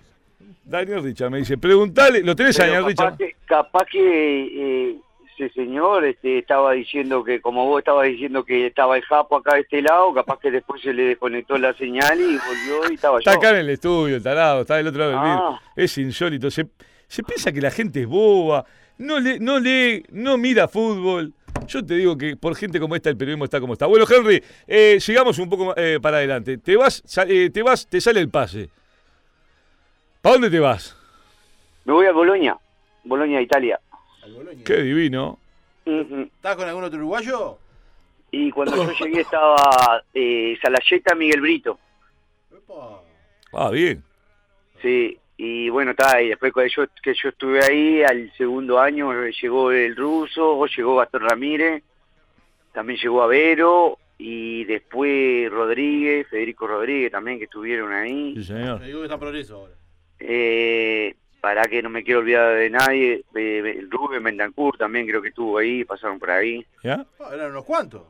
Daniel Richard me dice, preguntale, ¿lo tenés a Daniel Richard? capaz que eh, ese señor este, estaba diciendo que, como vos estabas diciendo que estaba el Japo acá de este lado, capaz que después se le desconectó la señal y volvió y estaba Está acá en el estudio, el tarado, está del otro lado del ah. Es insólito. Se, se piensa que la gente es boba, no lee, no lee, no mira fútbol. Yo te digo que por gente como esta el periodismo está como está. Bueno, Henry, eh, sigamos un poco eh, para adelante. Te vas, eh, te vas, te sale el pase. ¿Para dónde te vas? Me voy a Bolonia, Bolonia, Italia. Qué divino. ¿Estás con algún otro uruguayo? Y cuando yo llegué estaba eh, Salayeta Miguel Brito. Ah, bien. Sí, y bueno, está, y después que yo, que yo estuve ahí, al segundo año llegó el ruso, llegó Gastón Ramírez, también llegó Avero, y después Rodríguez, Federico Rodríguez también, que estuvieron ahí. Sí, señor. digo que está progreso ahora. Eh, para que no me quiero olvidar de nadie, Rubén Mendancourt también creo que estuvo ahí, pasaron por ahí. ¿Ya? Ah, eran unos cuantos.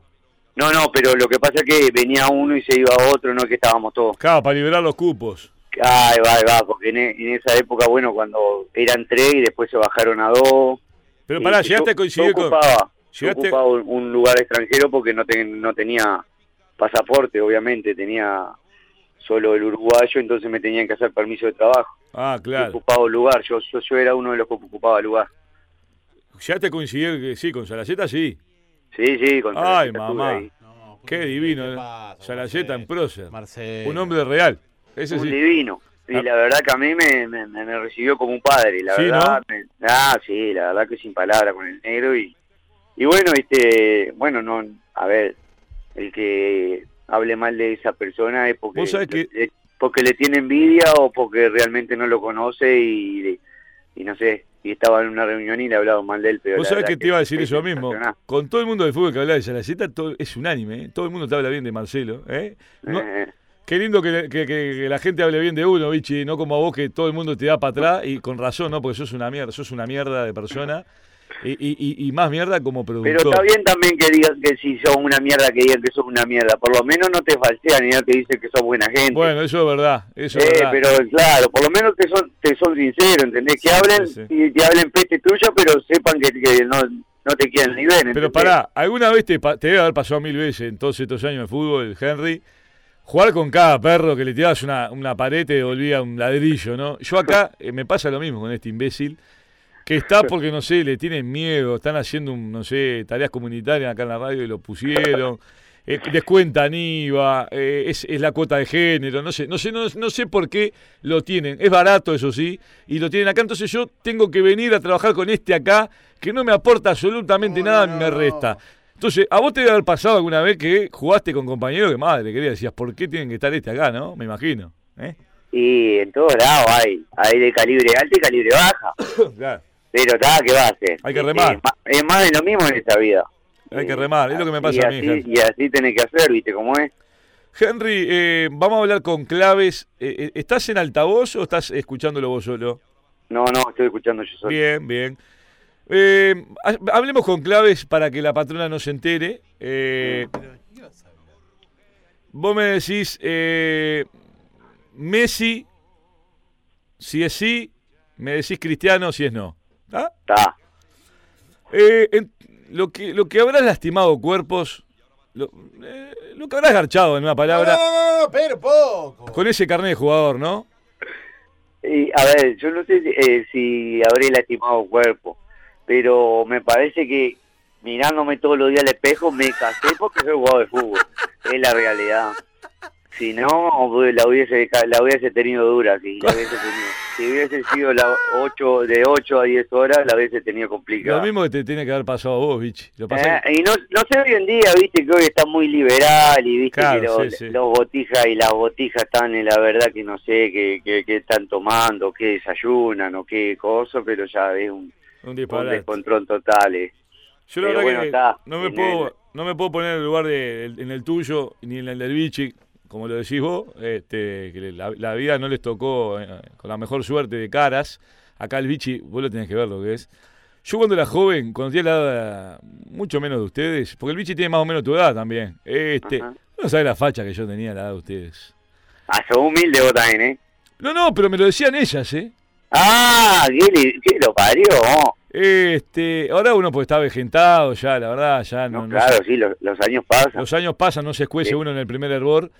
No, no, pero lo que pasa es que venía uno y se iba otro, no es que estábamos todos. Claro, para liberar los cupos. Ahí va, ahí va, porque en, e- en esa época, bueno, cuando eran tres y después se bajaron a dos. Pero pará, yo- llegaste a yo coincidir con... ocupaba, yo llegaste- ocupaba un, un lugar extranjero porque no, ten- no tenía pasaporte, obviamente, tenía solo el uruguayo, entonces me tenían que hacer permiso de trabajo. Ah, Yo claro. ocupaba un lugar, yo, yo, yo era uno de los que ocupaba el lugar. Llegaste a coincidir que sí, con Salaceta sí. Sí, sí, con Ay, Salaceta estuve mamá. ahí. No, Qué ¿qué divino, te eh. Salaceta en prócer. Marcelo. Un hombre real. Ese un sí. divino. Y Ah. la verdad que a mí me, me, me- recibió como un padre, la Sí, verdad. me- ah, sí, la verdad que sin palabras con el negro. Y, y bueno, este, bueno, no, a ver, el que hable mal de esa persona es porque, sabés que- le- porque le tiene envidia o porque realmente no lo conoce y, y no sé, y estaba en una reunión y le hablaba mal de él. Pero Vos sabés que te iba a decir es eso mismo. Con todo el mundo del fútbol que habla de Salaceta, todo, es unánime. ¿eh? Todo el mundo te habla bien de Marcelo. ¿eh? No- Eh, Qué lindo que, que- que- que la gente hable bien de uno, Vichy, no como a vos que todo el mundo te da para atrás y con razón, ¿no? Porque sos una mierda, sos una mierda de persona y, y- y- y más mierda como productor. Pero está bien también que digan que si son una mierda, que digan que son una mierda. Por lo menos no te falsean y no te dicen que son buena gente. Bueno, eso es verdad, eso es Eh, verdad. pero claro, por lo menos te son, te son sinceros, ¿entendés? Que hablen sí, sí. y te hablen peste tuya, pero sepan que, que no, no te quieren ni ver. Pero ¿entendés? pará, ¿alguna vez te, te debe haber pasado mil veces en todos estos años de fútbol, Henry? Jugar con cada perro que le tirabas una, una pared te devolvía un ladrillo, ¿no? Yo acá eh, me pasa lo mismo con este imbécil, que está porque, no sé, le tienen miedo, están haciendo, un, no sé, tareas comunitarias acá en la radio y lo pusieron, eh, descuentan IVA, eh, es, es la cuota de género, no sé, no sé, no, no sé por qué lo tienen, es barato eso sí, y lo tienen acá, entonces yo tengo que venir a trabajar con este acá, que no me aporta absolutamente No, nada, no, me resta. Entonces, a vos te debe haber pasado alguna vez que jugaste con compañeros que madre quería, decías, ¿por qué tienen que estar este acá, no? Me imagino. ¿eh? Y en todos lados hay, hay de calibre alto y calibre baja. Claro, Pero está, ¿qué va a hacer? Hay que remar. Es, más de lo mismo en esta vida. hay que remar, es lo que me pasa a mí. Henry. Y así tenés que hacer, ¿viste cómo es? Henry, eh, vamos a hablar con claves. Eh, eh, ¿Estás en altavoz o estás escuchándolo vos solo? No, no, estoy escuchando yo solo. Bien, bien. Eh, ha- hablemos con claves para que la patrona no se entere. Eh, vos me decís, eh, Messi, si es sí, me decís Cristiano, si es no. ¿Está? Está. Eh, en- lo, que, lo que habrás lastimado cuerpos, lo, eh, lo que habrás garchado en una palabra, No, no, no, pero poco. con ese carnet de jugador, ¿no? Y, a ver, yo no sé si, eh, si habré lastimado cuerpo, pero me parece que mirándome todos los días al espejo me casé porque soy jugador de fútbol. Es la realidad. Si no, pues, la hubiese, la hubiese tenido dura. Si, la hubiese tenido. si hubiese sido la 8, de 8 a 10 horas, la hubiese tenido complicada. Lo mismo que te tiene que haber pasado a vos, Vichy. Lo Eh, y no, no sé hoy en día, viste que hoy está muy liberal y viste Claro, que los, sí, sí. los botijas y las botijas están en la verdad que no sé qué, qué, qué están tomando, qué desayunan o qué cosa, pero ya es un, un un descontrol total. eh. Yo la pero verdad bueno, que está, no me puedo el- no me puedo poner en el lugar de, en el tuyo ni en el del Vichy, como lo decís vos, este, que la, la vida no les tocó eh, con la mejor suerte de caras. Acá el Vichy, vos lo tenés que ver lo que es. Yo cuando era joven, cuando tenía la edad mucho menos de ustedes, porque el Vichy tiene más o menos tu edad también. Este, Ajá. no sabes la facha que yo tenía a la edad de ustedes. Ah, sos humilde vos también, ¿eh? No, no, pero me lo decían ellas, ¿eh? Ah, ¿qué, lo parió? Este, ahora uno pues está vejentado ya, la verdad, ya no, No, no claro, sí, los, los años pasan. Los años pasan, no se escuece Sí. uno en el primer hervor.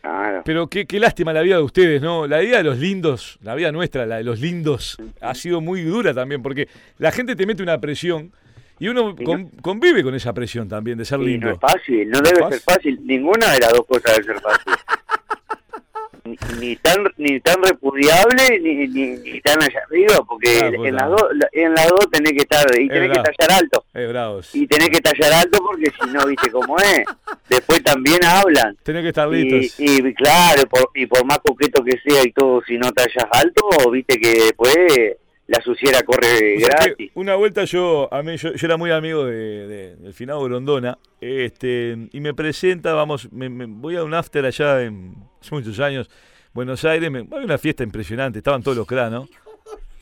Claro. Pero qué, qué lástima la vida de ustedes, ¿no? La vida de los lindos, la vida nuestra, la de los lindos, ha sido muy dura también, porque la gente te mete una presión y uno Y no- con- convive con esa presión también de ser Y no lindo. es fácil, no debe fácil. ser fácil. Ninguna de las dos cosas debe ser fácil. ni, ni tan ni tan repudiable ni, ni, ni tan allá arriba, porque Ah, en las dos en las dos tenés que estar y Es tenés que tallar alto. Y tenés que tallar alto porque si no, viste cómo es. Después también hablan. Tenés que estar Y, listos. y claro, por, y por más coqueto que sea y todo, si no tallas alto, viste que después la suciera corre O sea que gratis. una vuelta yo, a mí, yo, yo era muy amigo de, de- del finado Grondona, este, y me presenta, vamos, me, me- voy a un after allá en hace muchos años, Buenos Aires, me, hay una fiesta impresionante, estaban todos los cranos.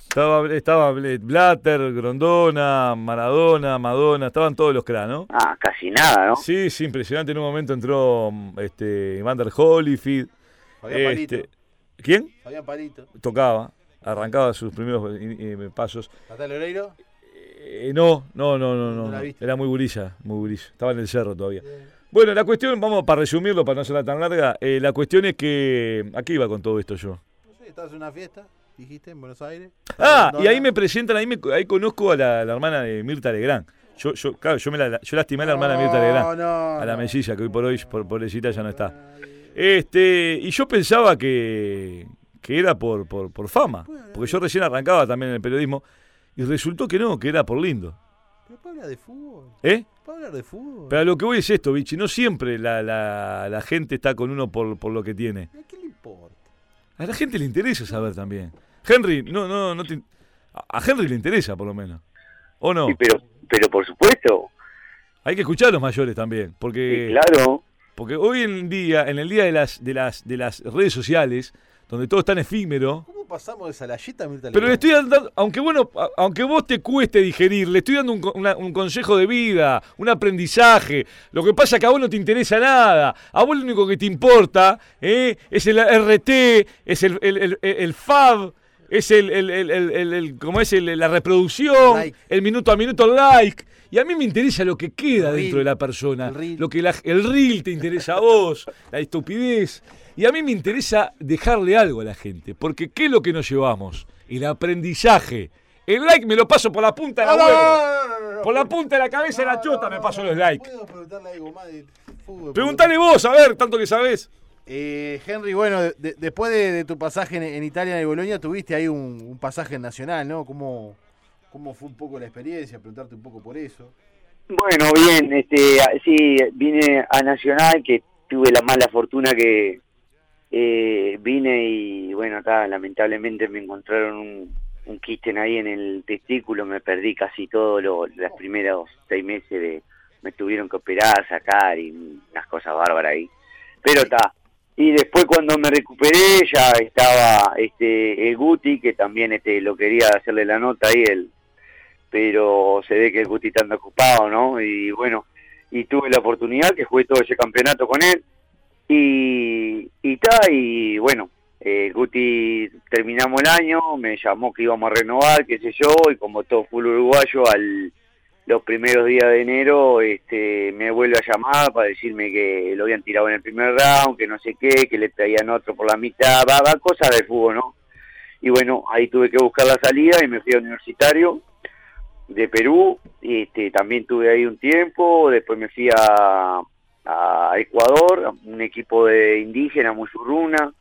Estaba, estaba Blatter, Grondona, Maradona, Madonna, estaban todos los cracks, ¿no? Ah, casi nada, ¿no? Sí, sí, impresionante. En un momento entró este, Evander Holyfield. Fabián Este, Palito. ¿Quién? Fabián Palito. Tocaba, arrancaba sus primeros eh, eh, pasos. Natalia Oreiro. Eh, no, no, no, no, ¿No no. Era muy gurilla, muy gurilla. Estaba en el cerro todavía. Bueno, la cuestión, vamos para resumirlo, para no hacerla tan larga. eh, la cuestión es que. ¿A qué iba con todo esto yo? No sé, estabas en una fiesta, dijiste, en Buenos Aires. Ah, y ahí me presentan, ahí, me, ahí conozco a la, la hermana de Mirta Legrand. Yo, yo, claro, yo, me la, yo lastimé a la hermana de Mirta Legrand. No, A la no. melliza, que hoy por hoy, por pobrecita, ya no está. Este, y yo pensaba que, que era por, por, por fama, porque yo recién arrancaba también en el periodismo, y resultó que no, que era por lindo. Pero para hablar de fútbol. ¿Eh? Para hablar de fútbol. Pero a lo que voy es esto, Vichy, no siempre la, la, la gente está con uno por, por lo que tiene. ¿A qué le importa? A la gente le interesa saber también. Henry, no, no, no te- a Henry le interesa por lo menos. ¿O no? Sí, pero, pero por supuesto, Hay que escuchar a los mayores también, sí, porque, claro. porque hoy en día, en el día de las, de las, de las redes sociales, donde todo es tan efímero, ¿Cómo pasamos de Salayeta a Mirta Pero le estoy dando, aunque bueno, aunque vos te cueste digerir, le estoy dando un, una- un consejo de vida, un aprendizaje. Lo que pasa es que a vos no te interesa nada. A vos lo único que te importa ¿eh? es el RT, es el, el, el- el FAB, es el, el, el, el- ¿cómo es la reproducción, Like. el minuto a minuto like. Y a mí me interesa lo que queda dentro de la persona. Lo que la- el reel te interesa a vos, la estupidez. Y a mí me interesa dejarle algo a la gente. Porque ¿qué es lo que nos llevamos? El aprendizaje. El like me lo paso por la punta de la No, no, no. Por la punta de la cabeza de la chota me paso los likes. Puedo preguntarle algo más de fútbol. Preguntale vos, a ver, tanto que sabés. Eh, Henry, bueno, de- de- después de, de tu pasaje en, en Italia, el Bolonia, tuviste ahí un, un pasaje en Nacional, ¿no? ¿Cómo, ¿Cómo fue un poco la experiencia? Preguntarte un poco por eso. Bueno, bien, este, a- sí, vine a Nacional, que tuve la mala fortuna que eh, vine y bueno, acá lamentablemente me encontraron un, un quisten ahí en el testículo, me perdí casi todo lo, los primeros seis meses de, me tuvieron que operar, sacar y unas cosas bárbaras ahí. Pero está. Y después cuando me recuperé ya estaba este el Guti, que también este lo quería hacerle la nota ahí, el, pero se ve que el Guti está ocupado, ¿no? Y bueno, y tuve la oportunidad que jugué todo ese campeonato con él y y ta, y bueno, eh, Guti terminamos el año, me llamó que íbamos a renovar, qué sé yo, y como todo full uruguayo, al los primeros días de enero este me vuelve a llamar para decirme que lo habían tirado en el primer round, que no sé qué, que le traían otro por la mitad, va, va, cosas del fútbol, ¿no? Y bueno, ahí tuve que buscar la salida y me fui a universitario de Perú, este, también tuve ahí un tiempo, después me fui a, a Ecuador, un equipo de indígena, Musurruna,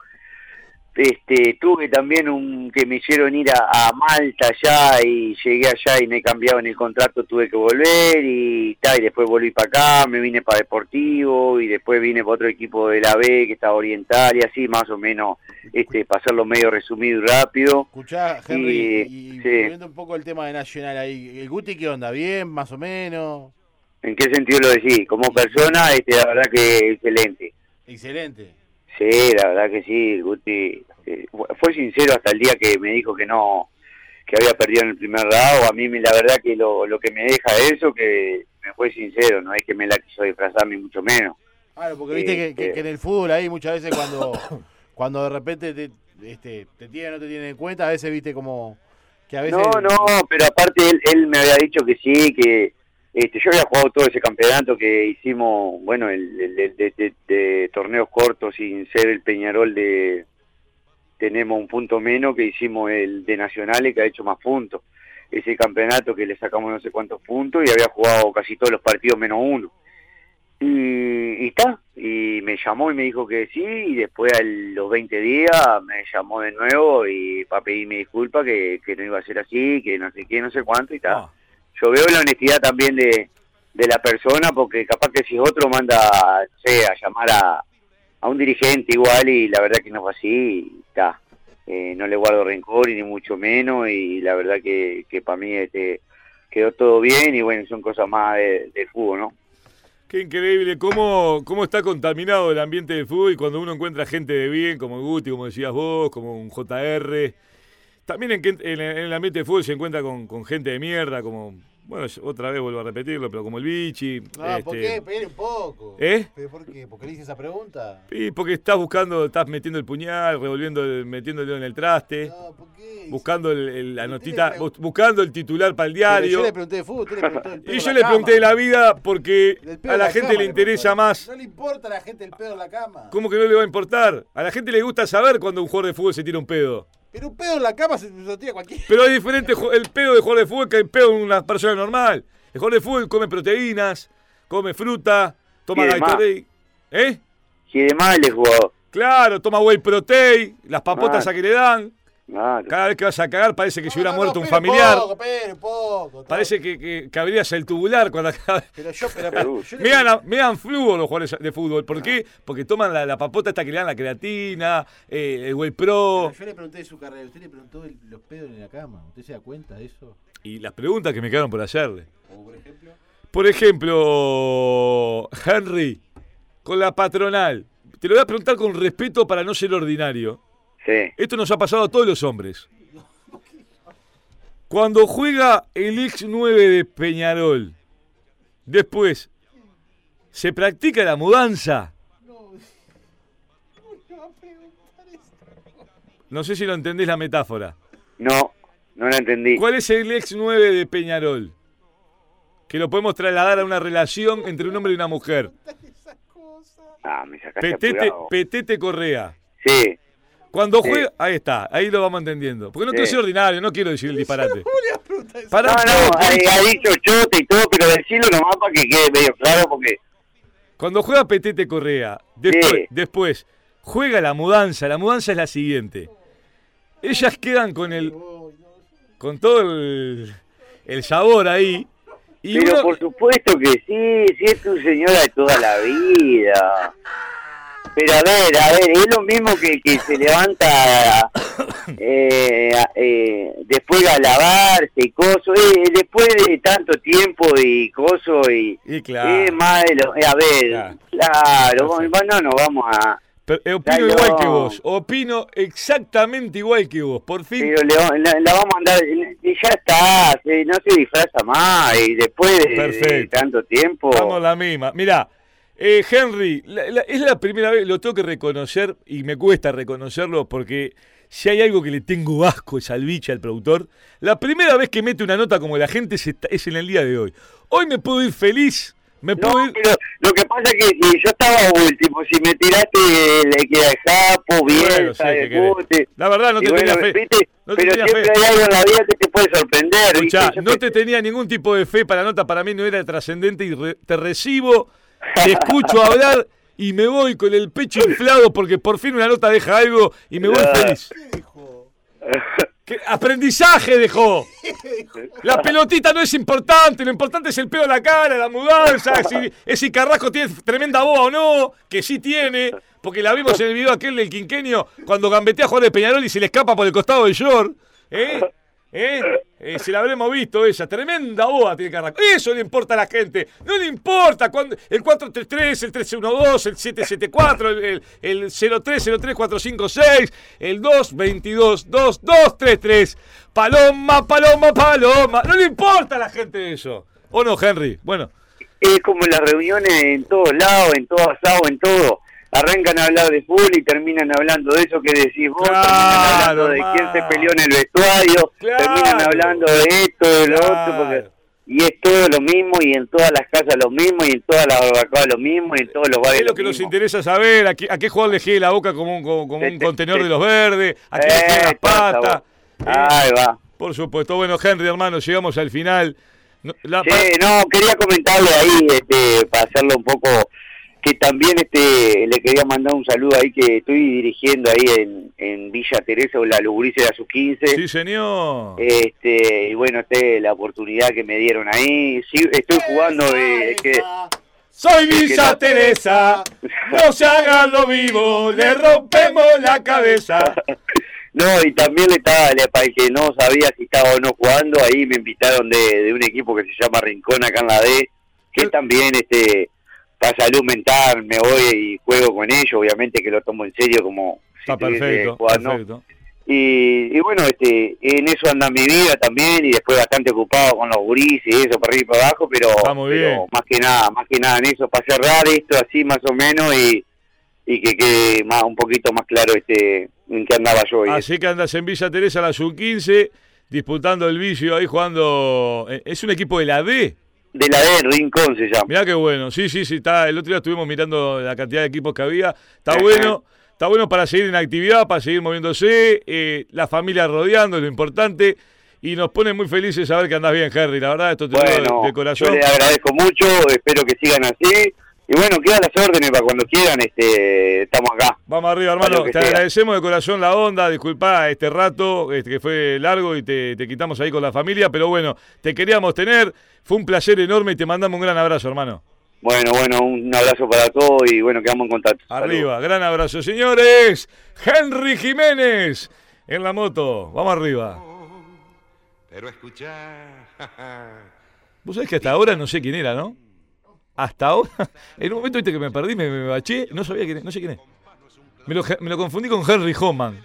este, tuve también un que me hicieron ir a, a Malta allá y llegué allá y me cambiaban el contrato, tuve que volver y, ta, y después volví para acá, me vine para Deportivo y después vine para otro equipo de la B que estaba oriental y así más o menos este, pasarlo medio resumido y rápido. Escuchá, Henry, y, y sí. un poco el tema de Nacional ahí. ¿El Guti qué onda? ¿Bien? ¿Más o menos? ¿En qué sentido lo decís? Como persona, este, la verdad que excelente. Excelente. Sí, la verdad que sí, Guti eh, fue sincero hasta el día que me dijo que no, que había perdido en el primer round. A mí la verdad que lo, lo que me deja eso, que me fue sincero, no es que me la quiso disfrazar ni mucho menos. Claro, porque viste que, que- que en el fútbol ahí muchas veces cuando, cuando de repente te, este, te tienen o no te tienen en cuenta, a veces viste como que a veces... No, no, pero aparte él, él me había dicho que sí, que este, yo había jugado todo ese campeonato que hicimos, bueno, el, de, de- torneos cortos sin ser el Peñarol de tenemos un punto menos que hicimos el de Nacionales que ha hecho más puntos. Ese campeonato que le sacamos no sé cuántos puntos y había jugado casi todos los partidos menos uno. Y está, y me llamó y me dijo que sí, y después a los 20 días me llamó de nuevo y para pedirme disculpas que, que no iba a ser así, que no sé qué, no sé cuánto y tal. Yo veo la honestidad también de, de la persona, porque capaz que si otro manda, a llamar a, a un dirigente igual y la verdad que no fue así, está. Eh, no le guardo rencor y ni mucho menos y la verdad que, que para mí este, quedó todo bien y bueno, son cosas más de- del fútbol, ¿no? Qué increíble, cómo, cómo está contaminado el ambiente del fútbol y cuando uno encuentra gente de bien, como Guti, como decías vos, como un JR, También en, en el- en el ambiente de fútbol se encuentra con, con gente de mierda, como, bueno, otra vez vuelvo a repetirlo, pero como el Bichi. No, ¿por este, qué? Espere un poco. ¿Eh? ¿Pero por qué? ¿Por qué le hice esa pregunta? Y porque estás buscando, estás metiendo el puñal, revolviendo, el- metiendo el dedo en el traste, No, ¿por qué? buscando el- el- la notita, buscando el titular para el Pero diario. Yo le pregunté de fútbol, usted le preguntó del pedo Y yo le pregunté de la vida porque a la la gente cama le interesa más. No le importa a la gente el pedo en la cama. ¿Cómo que no le va a importar? A la gente le gusta saber cuando un jugador de fútbol se tira un pedo. Pero un pedo en la cama se lo tira cualquiera. Pero hay diferentes ju- el pedo de jugador de fútbol que el pedo de una persona normal. El jugador de fútbol come proteínas, come fruta, toma. Gatorade. ¿Eh? Si de mal es jugador. Claro, toma whey protein, las papotas Ah. a que le dan. Claro. Cada vez que vas a cagar parece que si hubiera No, no, muerto un familiar. poco, poco. Parece que, que, que abrías el tubular cuando acabas. Pero yo, pero, yo me dan flujo los jugadores de fútbol. ¿Por qué? Porque toman la, la papota esta que le dan la creatina, eh, el whey pro. Pero yo le pregunté de su carrera, usted le preguntó de los pedos en la cama. ¿Usted se da cuenta de eso? Y las preguntas que me quedaron por hacerle. O por ejemplo, Por ejemplo, Henry, con la patronal. Te lo voy a preguntar con respeto para no ser ordinario. Sí. Esto nos ha pasado a todos los hombres. Cuando juega el X9 de Peñarol, después, ¿se practica la mudanza? No sé si lo entendés la metáfora. No, no la entendí. ¿Cuál es el X9 de Peñarol? Que lo podemos trasladar a una relación entre un hombre y una mujer. Ah, me sacaste Petete. Petete Correa. Sí. Cuando Sí. juega, ahí está, ahí lo vamos entendiendo. Porque no quiero Sí. ser ordinario, no quiero decir el disparate. No, no, ha, dicho chote y todo, pero decirlo nomás para que quede medio claro porque... Cuando juega Petete Correa, después, Sí. después juega la mudanza. La mudanza es la siguiente. Ellas quedan con el, con todo el, el sabor ahí. Y Pero uno- por supuesto que sí, sí es tu señora de toda la vida. Pero a ver, a ver, es lo mismo que, que se levanta eh, eh, después a lavarse y coso, eh, después de tanto tiempo y coso y... y claro. Es malo, eh, a ver, Claro. claro, Perfecto. bueno, no vamos a... Pero, eh, opino Claro. igual que vos. Opino exactamente igual que vos. Por fin. Pero le la, la vamos a andar, y ya está, no se disfraza más, y después de, de tanto tiempo... Estamos la misma. Mirá, eh, Henry, la- la- es la primera vez, lo tengo que reconocer y me cuesta reconocerlo porque si hay algo que le tengo asco es al biche, al productor. La primera vez que mete una nota como la gente es, en el día de hoy. Hoy me puedo ir feliz, me puedo No, ir... pero lo que pasa es que si yo estaba último, si me tiraste le queda japo, bien. La verdad, no te bueno, tenía fe. ¿viste? No te pero tenía siempre fe. hay algo en la vida que te puede sorprender. no te tenía ningún tipo de fe para la nota, para mí no era trascendente y re- te recibo, te escucho hablar y me voy con el pecho inflado porque por fin una nota deja algo y me voy feliz. ¿Qué aprendizaje dejó? La pelotita no es importante, lo importante es el pedo en la cara, la mudanza, es si, es si Carrasco tiene tremenda boa o no, que sí tiene, porque la vimos en el video aquel del quinquenio cuando gambetea a jugar de Peñarol y se le escapa por el costado del short. ¿Eh? ¿Eh? Eh, se la habremos visto esa, tremenda boa tiene Carrasco. Eso le importa a la gente, no le importa cuando el 433, el 1312, el 774, el, el, el 03034556, el 2222233. Paloma, paloma, paloma. No le importa a la gente eso. ¿O no, Henry? Bueno, Es como las reuniones en todos lados, en todo asado, en todo. Arrancan a hablar de fútbol y terminan hablando de eso que decís vos, Claro, terminan hablando de quién se peleó en el vestuario, Claro. terminan hablando de esto, de lo Claro. otro, porque... Y es todo lo mismo, y en todas las casas lo mismo, y en todas las barbacoas lo mismo, y en todos los bares es lo lo que nos mismo. interesa saber. ¿A qué, a qué jugador le gie la boca como un, como, un Te- te- contenedor te- de los verdes? ¿A qué le Eh, la pata? pasa, Eh, Ahí va. Por supuesto. Bueno, Henry, hermano, llegamos al final. La- Sí, no, quería comentarle ahí, este, para hacerlo un poco, que también este, le quería mandar un saludo ahí que estoy dirigiendo ahí en, en Villa Teresa o la Lugurice de sus 15. Sí, señor. Este, y bueno, este, la oportunidad que me dieron ahí. Sí, estoy jugando de que Soy Villa no- Teresa, no se hagan lo vivo, le rompemos la cabeza. No, y también le estaba, le- para el que no sabía si estaba o no jugando, ahí me invitaron de, de un equipo que se llama Rincón acá en la D, que también, este, para salud mental, me voy y juego con ellos, obviamente que lo tomo en serio como si Está perfecto, jugando. perfecto. Y, y, bueno, este, en eso anda mi vida también y después bastante ocupado con los gurises y eso para arriba y para abajo, pero, pero más que nada, más que nada en eso para cerrar esto así más o menos y, y que quede más un poquito más claro este en qué andaba yo. Hoy. Así que andas en Villa Teresa la sub-15 disputando el vicio ahí jugando. Eh, ¿Es un equipo de la D? De la D, Rincón se llama. Mirá qué bueno. Sí, sí, sí. Está, el otro día estuvimos mirando la cantidad de equipos que había. Está bueno. Está bueno para seguir en actividad, para seguir moviéndose, eh, la familia rodeando, lo importante. Y nos pone muy felices saber que andás bien, Henry. La verdad, esto te bueno, de, corazón. Yo les agradezco mucho, espero que sigan así. Y bueno, quedan las órdenes para cuando quieran, este, estamos acá. Vamos arriba, hermano. Te agradecemos de corazón la onda, disculpa este rato, este, que fue largo y te, te, quitamos ahí con la familia, pero bueno, te queríamos tener. Fue un placer enorme y te mandamos un gran abrazo, hermano. Bueno, bueno, un abrazo para todos y bueno, quedamos en contacto. Arriba, gran abrazo, señores. Henry Jiménez en la moto. Vamos arriba. Pero escuchá. Vos sabés que hasta ahora no sé quién era, ¿no? Hasta ahora. En un momento viste que me perdí, me, me baché, no sabía quién no sé quién es. Me lo, confundí con Henry Homan.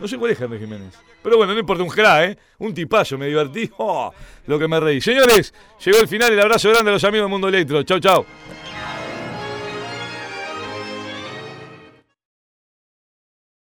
No sé cuál es Henry Jiménez. Pero bueno, no importa, un crack, ¿eh? Un tipazo, me divertí. Oh, lo que me reí. Señores, llegó el final. El abrazo grande a los amigos del Mundo Electro. Chau, chau.